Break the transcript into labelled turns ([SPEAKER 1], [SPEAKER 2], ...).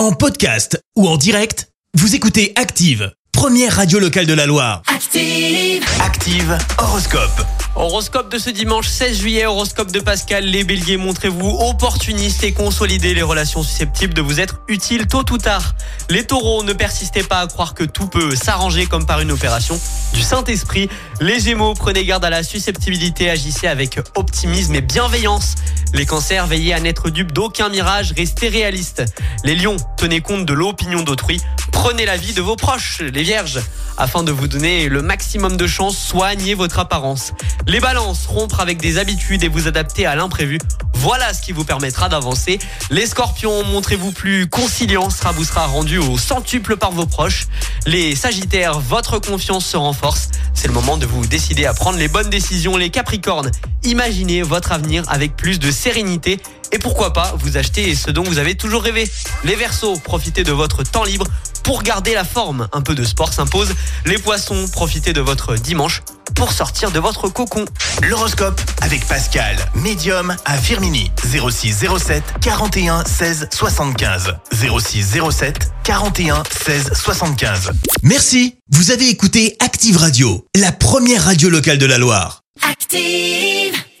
[SPEAKER 1] En podcast ou en direct, vous écoutez Active, première radio locale de la Loire.
[SPEAKER 2] Active.
[SPEAKER 1] Active Horoscope.
[SPEAKER 3] Horoscope de ce dimanche 16 juillet, horoscope de Pascal. Les béliers, montrez-vous opportunistes et consolidez les relations susceptibles de vous être utiles tôt ou tard. Les taureaux, ne persistez pas à croire que tout peut s'arranger comme par une opération du Saint-Esprit. Les gémeaux, prenez garde à la susceptibilité, agissez avec optimisme et bienveillance. Les cancers, veillez à n'être dupe d'aucun mirage, restez réalistes. Les lions, tenez compte de l'opinion d'autrui, prenez la vie de vos proches. Les vierges, afin de vous donner le maximum de chance, soignez votre apparence. Les balances, rompre avec des habitudes et vous adapter à l'imprévu. Voilà ce qui vous permettra d'avancer. Les scorpions, montrez-vous plus conciliant, sera vous sera rendu au centuple par vos proches. Les sagittaires, votre confiance se renforce. C'est le moment de vous décider à prendre les bonnes décisions. Les capricornes, imaginez votre avenir avec plus de sérénité. Et pourquoi pas vous acheter ce dont vous avez toujours rêvé. Les versos, profitez de votre temps libre pour garder la forme. Un peu de sport s'impose. Les poissons, profitez de votre dimanche pour sortir de votre cocon.
[SPEAKER 1] L'horoscope avec Pascal, médium à Firmini. 06 07 41 16 75. 06 07 41 16 75. Merci. Vous avez écouté Active Radio, la première radio locale de la Loire.
[SPEAKER 2] Active.